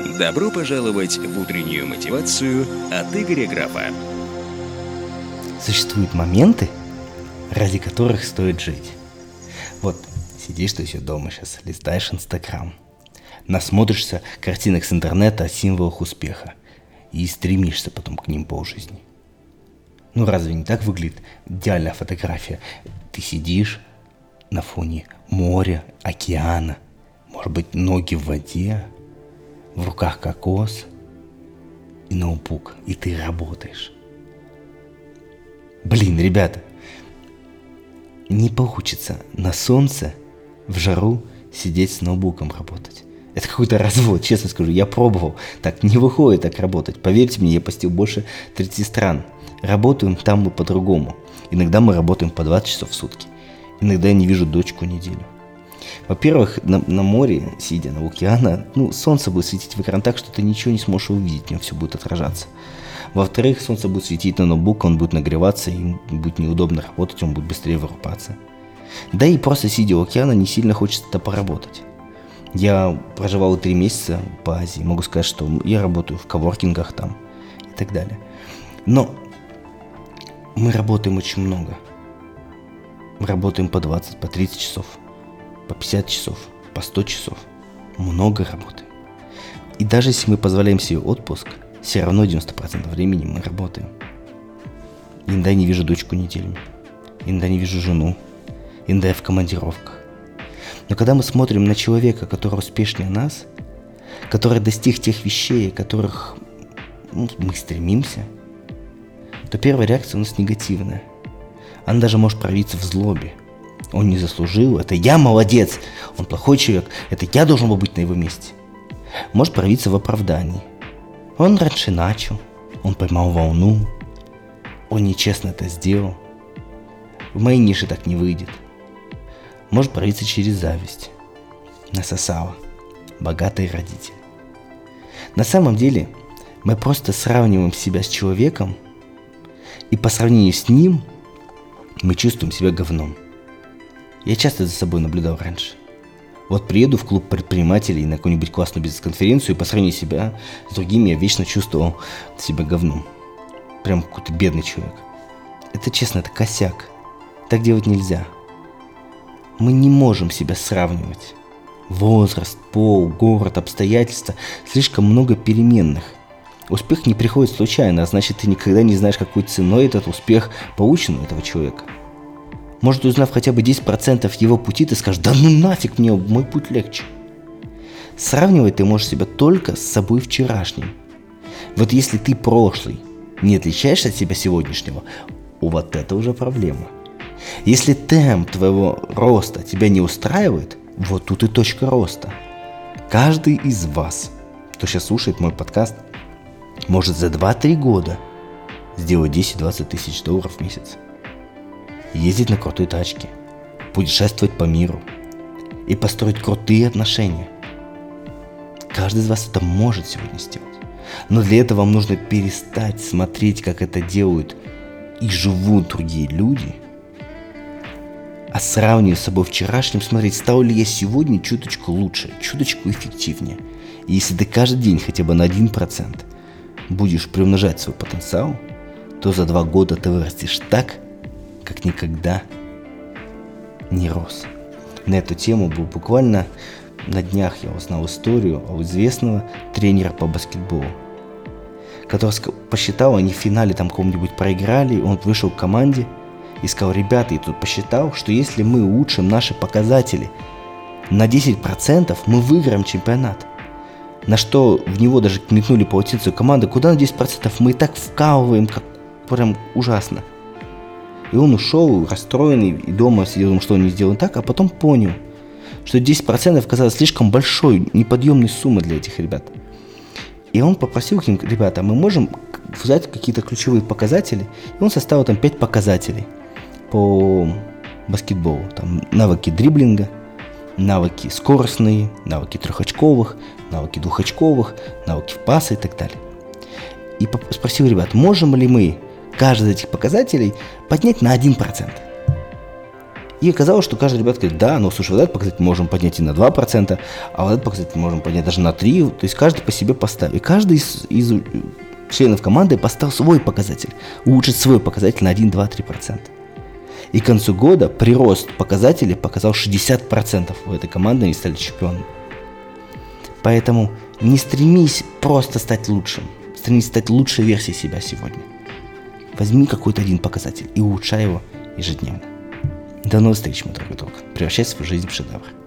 Добро пожаловать в утреннюю мотивацию от Игоря Графа. Существуют моменты, ради которых стоит жить. Вот сидишь ты еще дома сейчас, листаешь Инстаграм, насмотришься картинок с интернета о символах успеха и стремишься потом к ним полжизни. Ну разве не так выглядит идеальная фотография? Ты сидишь на фоне моря, океана, может быть, ноги в воде, в руках кокос и ноутбук, и ты работаешь. Блин, ребята, не получится на солнце в жару сидеть с ноутбуком работать. Это какой-то развод, честно скажу. Я пробовал. Так не выходит так работать. Поверьте мне, я посетил больше 30 стран. Работаем там мы по-другому. Иногда мы работаем по 20 часов в сутки. Иногда я не вижу дочку неделю. Во-первых, на, на море, сидя на океана, ну, солнце будет светить в экран так, что ты ничего не сможешь увидеть, в нем все будет отражаться. Во-вторых, солнце будет светить на ноутбук, он будет нагреваться, и будет неудобно работать, он будет быстрее вырубаться. Да и просто сидя у океана не сильно хочется это поработать. Я проживал три месяца по Азии, могу сказать, что я работаю в коворкингах там и так далее. Но мы работаем очень много. Мы работаем по 20, по 30 часов по 50 часов, по 100 часов. Много работы. И даже если мы позволяем себе отпуск, все равно 90% времени мы работаем. Иногда я не вижу дочку неделями. Иногда не вижу жену. Иногда я в командировках. Но когда мы смотрим на человека, который успешнее нас, который достиг тех вещей, которых ну, мы стремимся, то первая реакция у нас негативная. Она даже может проявиться в злобе. Он не заслужил, это я молодец, он плохой человек, это я должен был быть на его месте. Может проявиться в оправдании. Он раньше начал, он поймал волну, он нечестно это сделал. В моей нише так не выйдет. Может проявиться через зависть. Насосала. Богатые родители. На самом деле, мы просто сравниваем себя с человеком, и по сравнению с ним мы чувствуем себя говном. Я часто за собой наблюдал раньше. Вот приеду в клуб предпринимателей на какую-нибудь классную бизнес-конференцию и по сравнению себя с другими я вечно чувствовал себя говном. Прям какой-то бедный человек. Это честно, это косяк. Так делать нельзя. Мы не можем себя сравнивать. Возраст, пол, город, обстоятельства. Слишком много переменных. Успех не приходит случайно, а значит ты никогда не знаешь, какой ценой этот успех получен у этого человека. Может, узнав хотя бы 10% его пути, ты скажешь, да ну нафиг мне, мой путь легче. Сравнивать ты можешь себя только с собой вчерашним. Вот если ты прошлый не отличаешься от себя сегодняшнего, вот это уже проблема. Если темп твоего роста тебя не устраивает, вот тут и точка роста. Каждый из вас, кто сейчас слушает мой подкаст, может за 2-3 года сделать 10-20 тысяч долларов в месяц ездить на крутой тачке, путешествовать по миру и построить крутые отношения. Каждый из вас это может сегодня сделать. Но для этого вам нужно перестать смотреть, как это делают и живут другие люди, а сравнивая с собой вчерашним, смотреть, стал ли я сегодня чуточку лучше, чуточку эффективнее. И если ты каждый день хотя бы на 1% будешь приумножать свой потенциал, то за два года ты вырастешь так, как никогда не рос. На эту тему был буквально на днях я узнал историю у известного тренера по баскетболу, который посчитал, они в финале там кому-нибудь проиграли, он вышел к команде и сказал, ребята, и тут посчитал, что если мы улучшим наши показатели на 10%, мы выиграем чемпионат. На что в него даже метнули полотенцию команды, куда на 10% мы и так вкалываем, как прям ужасно. И он ушел расстроенный и дома сидел, думал, что он не сделал так, а потом понял, что 10% казалось слишком большой, неподъемной суммой для этих ребят. И он попросил к ним, ребята, мы можем взять какие-то ключевые показатели, и он составил там 5 показателей по баскетболу. Там навыки дриблинга, навыки скоростные, навыки трехочковых, навыки двухочковых, навыки в паса и так далее. И спросил ребят, можем ли мы каждый из этих показателей поднять на 1%. И оказалось, что каждый ребят говорит, да, ну слушай, вот этот показатель можем поднять и на 2%, а вот этот показатель можем поднять даже на 3%. То есть каждый по себе поставил. И каждый из, из членов команды поставил свой показатель. Улучшить свой показатель на 1, 2, 3%. И к концу года прирост показателей показал 60% у этой команды, они стали чемпионами. Поэтому не стремись просто стать лучшим. Стремись стать лучшей версией себя сегодня. Возьми какой-то один показатель и улучшай его ежедневно. До новых встреч, мой дорогой друг. Превращай свою жизнь в шедевр.